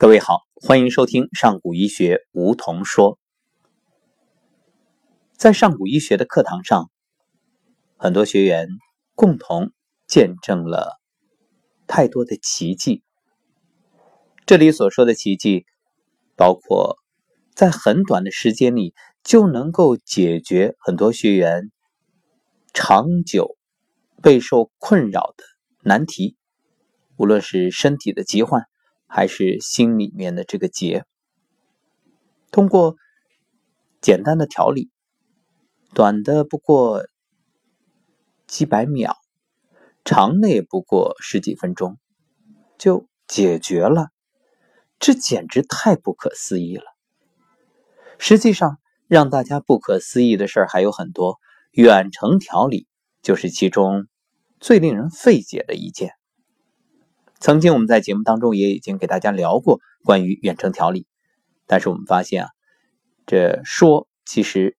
各位好，欢迎收听上古医学梧桐说。在上古医学的课堂上，很多学员共同见证了太多的奇迹。这里所说的奇迹，包括在很短的时间里就能够解决很多学员长久备受困扰的难题，无论是身体的疾患。还是心里面的这个结，通过简单的调理，短的不过几百秒，长的也不过十几分钟，就解决了。这简直太不可思议了！实际上，让大家不可思议的事儿还有很多，远程调理就是其中最令人费解的一件。曾经我们在节目当中也已经给大家聊过关于远程调理，但是我们发现啊，这说其实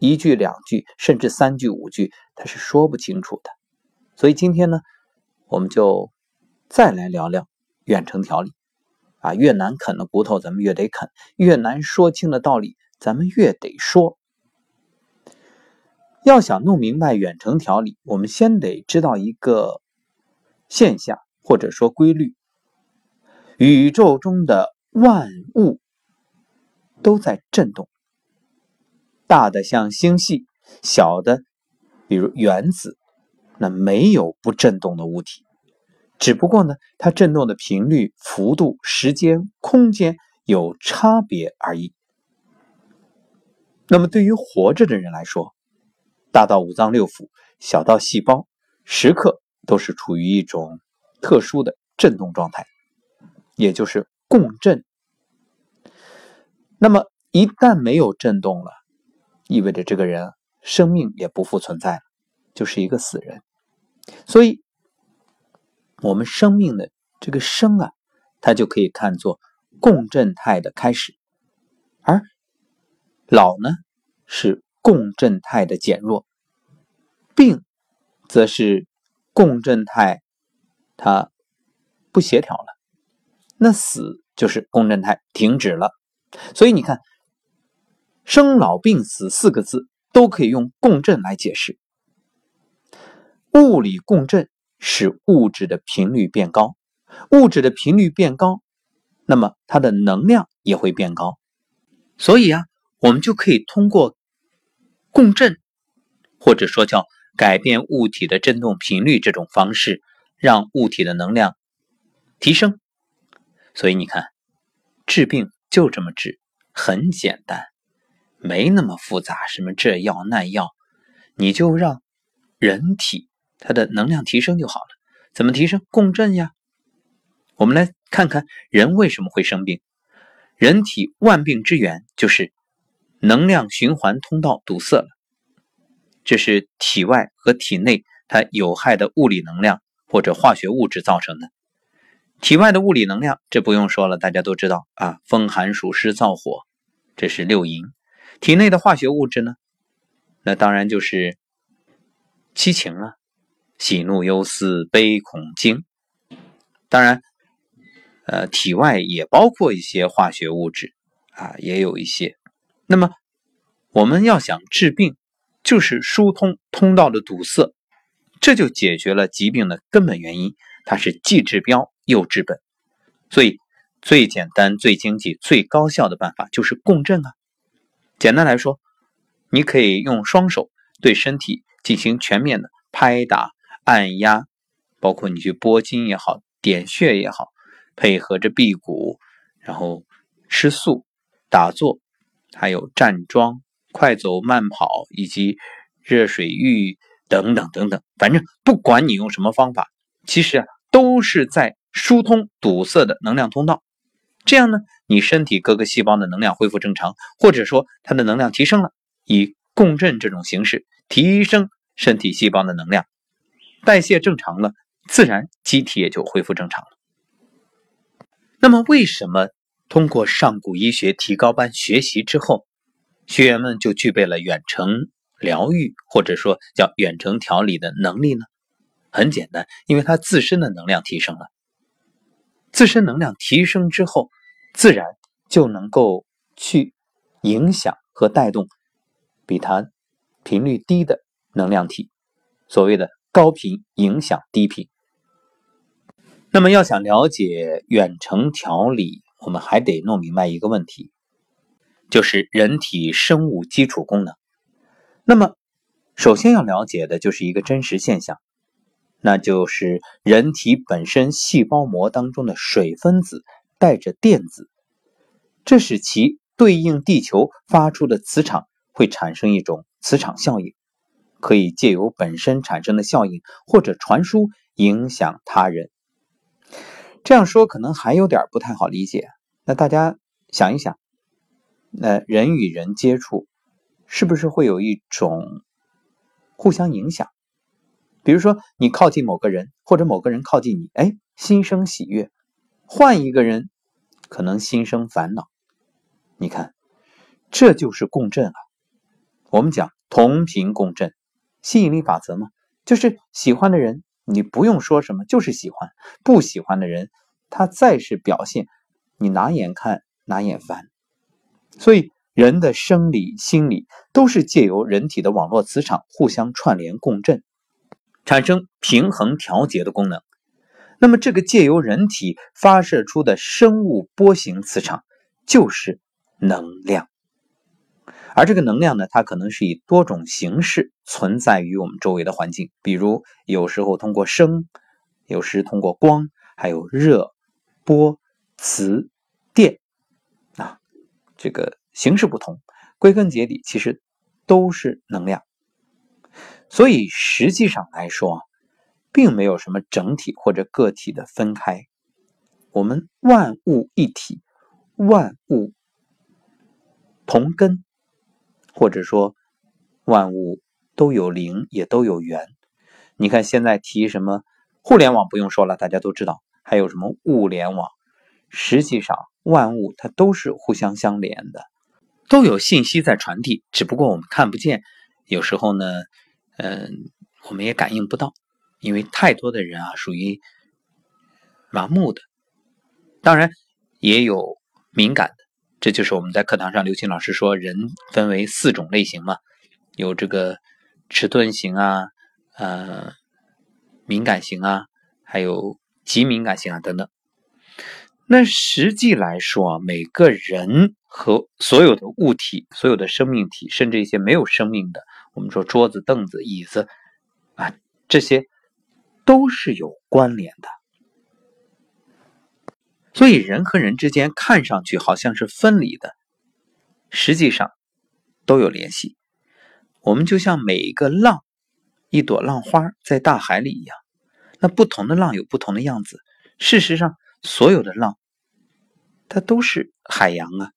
一句两句甚至三句五句它是说不清楚的，所以今天呢，我们就再来聊聊远程调理啊，越难啃的骨头咱们越得啃，越难说清的道理咱们越得说。要想弄明白远程调理，我们先得知道一个现象。或者说规律，宇宙中的万物都在震动，大的像星系，小的比如原子，那没有不震动的物体，只不过呢，它震动的频率、幅度、时间、空间有差别而已。那么对于活着的人来说，大到五脏六腑，小到细胞，时刻都是处于一种。特殊的振动状态，也就是共振。那么一旦没有振动了，意味着这个人生命也不复存在了，就是一个死人。所以，我们生命的这个生啊，它就可以看作共振态的开始，而老呢是共振态的减弱，病则是共振态。它不协调了，那死就是共振态停止了。所以你看，生老病死四个字都可以用共振来解释。物理共振使物质的频率变高，物质的频率变高，那么它的能量也会变高。所以啊，我们就可以通过共振，或者说叫改变物体的振动频率这种方式。让物体的能量提升，所以你看，治病就这么治，很简单，没那么复杂。什么这药那药，你就让人体它的能量提升就好了。怎么提升？共振呀。我们来看看人为什么会生病。人体万病之源就是能量循环通道堵塞了，这是体外和体内它有害的物理能量。或者化学物质造成的体外的物理能量，这不用说了，大家都知道啊，风寒暑湿燥火，这是六淫。体内的化学物质呢，那当然就是七情啊，喜怒忧思悲恐惊。当然，呃，体外也包括一些化学物质啊，也有一些。那么我们要想治病，就是疏通通道的堵塞。这就解决了疾病的根本原因，它是既治标又治本，所以最简单、最经济、最高效的办法就是共振啊。简单来说，你可以用双手对身体进行全面的拍打、按压，包括你去拨筋也好、点穴也好，配合着辟谷，然后吃素、打坐，还有站桩、快走慢跑以及热水浴。等等等等，反正不管你用什么方法，其实啊都是在疏通堵塞的能量通道。这样呢，你身体各个细胞的能量恢复正常，或者说它的能量提升了，以共振这种形式提升身体细胞的能量，代谢正常了，自然机体也就恢复正常了。那么，为什么通过上古医学提高班学习之后，学员们就具备了远程？疗愈或者说叫远程调理的能力呢？很简单，因为它自身的能量提升了。自身能量提升之后，自然就能够去影响和带动比它频率低的能量体。所谓的高频影响低频。那么，要想了解远程调理，我们还得弄明白一个问题，就是人体生物基础功能。那么，首先要了解的就是一个真实现象，那就是人体本身细胞膜当中的水分子带着电子，这使其对应地球发出的磁场会产生一种磁场效应，可以借由本身产生的效应或者传输影响他人。这样说可能还有点不太好理解，那大家想一想，那人与人接触是不是会有一种互相影响？比如说你靠近某个人，或者某个人靠近你，哎，心生喜悦；换一个人，可能心生烦恼。你看，这就是共振啊！我们讲同频共振，吸引力法则嘛，就是喜欢的人。你不用说什么，就是喜欢；不喜欢的人，他再是表现，你拿眼看拿眼烦。所以，人的生理、心理都是借由人体的网络磁场互相串联共振，产生平衡调节的功能。那么，这个借由人体发射出的生物波形磁场，就是能量。而这个能量呢，它可能是以多种形式存在于我们周围的环境，比如有时候通过声，有时通过光，还有热、波、磁、电，啊，这个形式不同，归根结底其实都是能量。所以实际上来说，并没有什么整体或者个体的分开，我们万物一体，万物同根。或者说，万物都有灵，也都有缘。你看现在提什么互联网，不用说了，大家都知道。还有什么物联网？实际上，万物它都是互相相连的，都有信息在传递，只不过我们看不见。有时候呢，嗯，我们也感应不到，因为太多的人啊，属于麻木的。当然，也有敏感的。这就是我们在课堂上，刘青老师说，人分为四种类型嘛，有这个迟钝型啊，呃，敏感型啊，还有极敏感型啊等等。那实际来说啊，每个人和所有的物体、所有的生命体，甚至一些没有生命的，我们说桌子、凳子、椅子啊，这些都是有关联的。所以，人和人之间看上去好像是分离的，实际上都有联系。我们就像每一个浪，一朵浪花在大海里一样，那不同的浪有不同的样子。事实上，所有的浪，它都是海洋啊，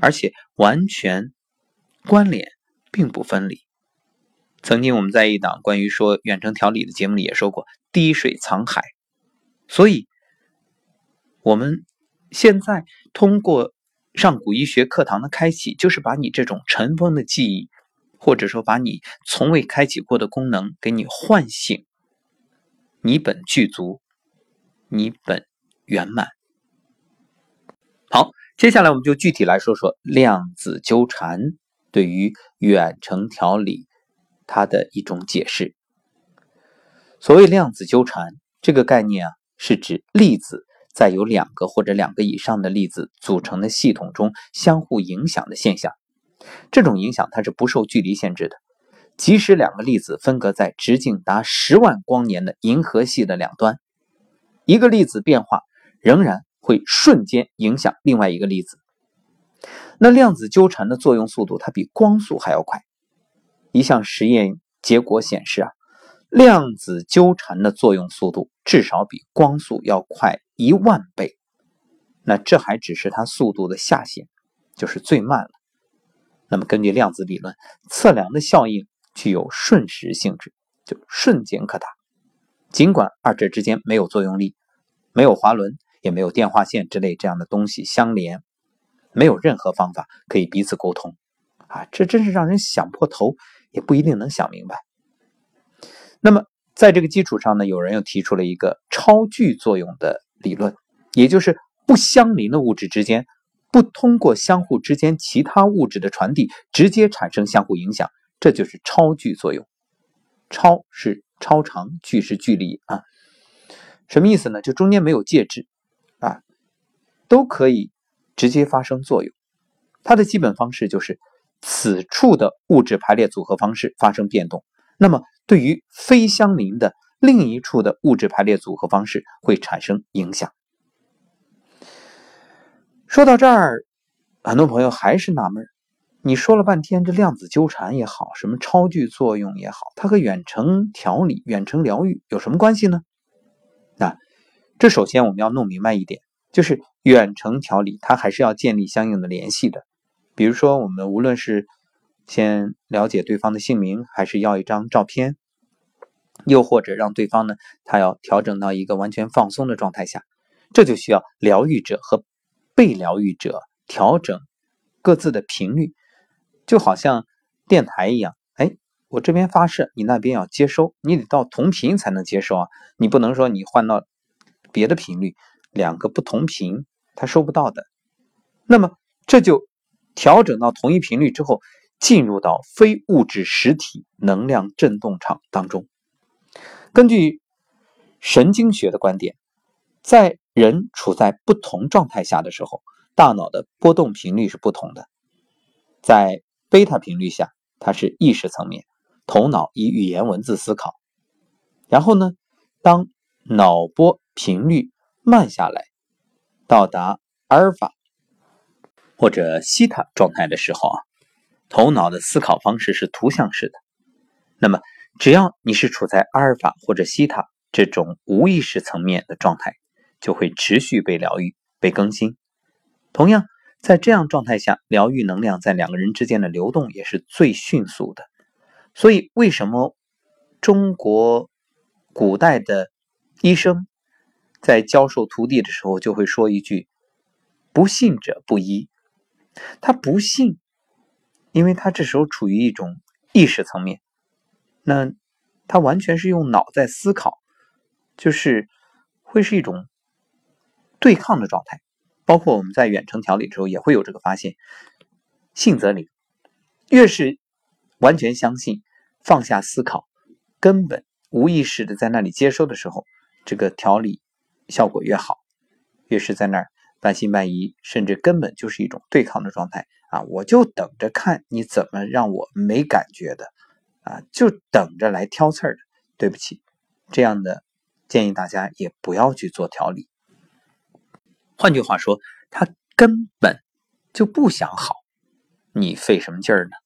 而且完全关联，并不分离。曾经我们在一档关于说远程调理的节目里也说过“滴水藏海”，所以。我们现在通过上古医学课堂的开启，就是把你这种尘封的记忆，或者说把你从未开启过的功能给你唤醒，你本具足，你本圆满。好，接下来我们就具体来说说量子纠缠对于远程调理它的一种解释。所谓量子纠缠这个概念啊，是指粒子。在有两个或者两个以上的粒子组成的系统中相互影响的现象，这种影响它是不受距离限制的。即使两个粒子分隔在直径达十万光年的银河系的两端，一个粒子变化仍然会瞬间影响另外一个粒子。那量子纠缠的作用速度它比光速还要快。一项实验结果显示啊，量子纠缠的作用速度至少比光速要快。一万倍，那这还只是它速度的下限，就是最慢了。那么根据量子理论，测量的效应具有瞬时性质，就瞬间可达。尽管二者之间没有作用力，没有滑轮，也没有电话线之类这样的东西相连，没有任何方法可以彼此沟通啊！这真是让人想破头，也不一定能想明白。那么在这个基础上呢，有人又提出了一个超距作用的。理论也就是不相邻的物质之间，不通过相互之间其他物质的传递，直接产生相互影响，这就是超距作用。超是超长，距是距离啊，什么意思呢？就中间没有介质，都可以直接发生作用。它的基本方式就是此处的物质排列组合方式发生变动，那么对于非相邻的另一处的物质排列组合方式会产生影响。说到这儿，很多朋友还是纳闷你说了半天，这量子纠缠也好，什么超距作用也好，它和远程调理、远程疗愈有什么关系呢？那这首先我们要弄明白一点，就是远程调理它还是要建立相应的联系的。比如说，我们无论是先了解对方的姓名，还是要一张照片，又或者让对方呢，他要调整到一个完全放松的状态下，这就需要疗愈者和被疗愈者调整各自的频率，就好像电台一样。哎，我这边发射，你那边要接收，你得到同频才能接收啊，你不能说你换到别的频率，两个不同频，它收不到的。那么这就。调整到同一频率之后，进入到非物质实体能量振动场当中。根据神经学的观点，在人处在不同状态下的时候，大脑的波动频率是不同的。在贝塔频率下，它是意识层面，头脑以语言文字思考。然后呢，当脑波频率慢下来，到达阿尔法。或者西塔状态的时候啊，头脑的思考方式是图像式的。那么，只要你是处在阿尔法或者西塔这种无意识层面的状态，就会持续被疗愈、被更新。同样，在这样状态下，疗愈能量在两个人之间的流动也是最迅速的。所以，为什么中国古代的医生在教授徒弟的时候就会说一句：“不信者不医。”他不信，因为他这时候处于一种意识层面，那他完全是用脑在思考，就是会是一种对抗的状态。包括我们在远程调理之后也会有这个发现，信则灵，越是完全相信、放下思考、根本无意识的在那里接收的时候，这个调理效果越好，越是在那儿。半信半疑，甚至根本就是一种对抗的状态啊！我就等着看你怎么让我没感觉的啊，就等着来挑刺儿的。对不起，这样的建议大家也不要去做调理。换句话说，他根本就不想好，你费什么劲儿呢？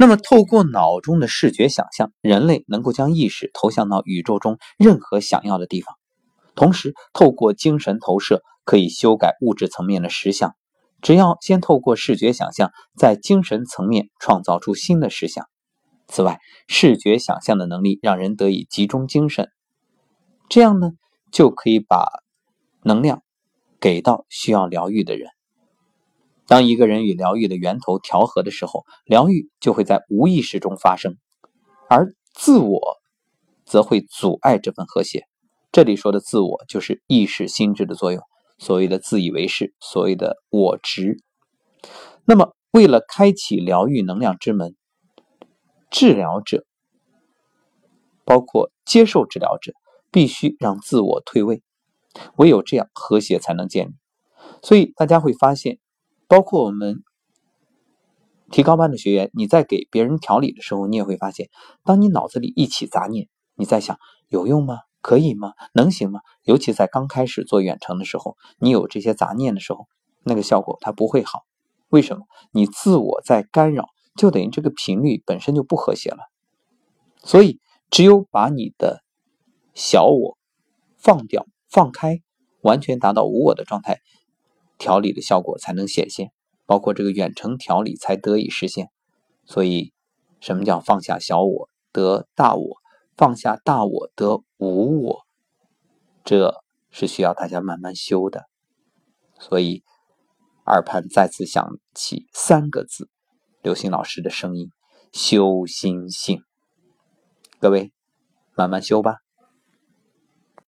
那么，透过脑中的视觉想象，人类能够将意识投向到宇宙中任何想要的地方。同时，透过精神投射可以修改物质层面的实相。只要先透过视觉想象，在精神层面创造出新的实相。此外，视觉想象的能力让人得以集中精神，这样呢，就可以把能量给到需要疗愈的人。当一个人与疗愈的源头调和的时候，疗愈就会在无意识中发生，而自我则会阻碍这份和谐。这里说的自我就是意识心智的作用，所谓的自以为是，所谓的我执。那么，为了开启疗愈能量之门，治疗者包括接受治疗者必须让自我退位，唯有这样和谐才能建立。所以大家会发现，包括我们提高班的学员，你在给别人调理的时候，你也会发现，当你脑子里一起杂念，你在想有用吗？可以吗？能行吗？尤其在刚开始做远程的时候，你有这些杂念的时候，那个效果它不会好。为什么？你自我在干扰，就等于这个频率本身就不和谐了。所以，只有把你的小我放掉、放开，完全达到无我的状态，调理的效果才能显现，包括这个远程调理才得以实现。所以，什么叫放下小我得大我？放下大我得无我，这是需要大家慢慢修的。所以耳畔再次响起三个字：刘星老师的声音，修心性。各位，慢慢修吧。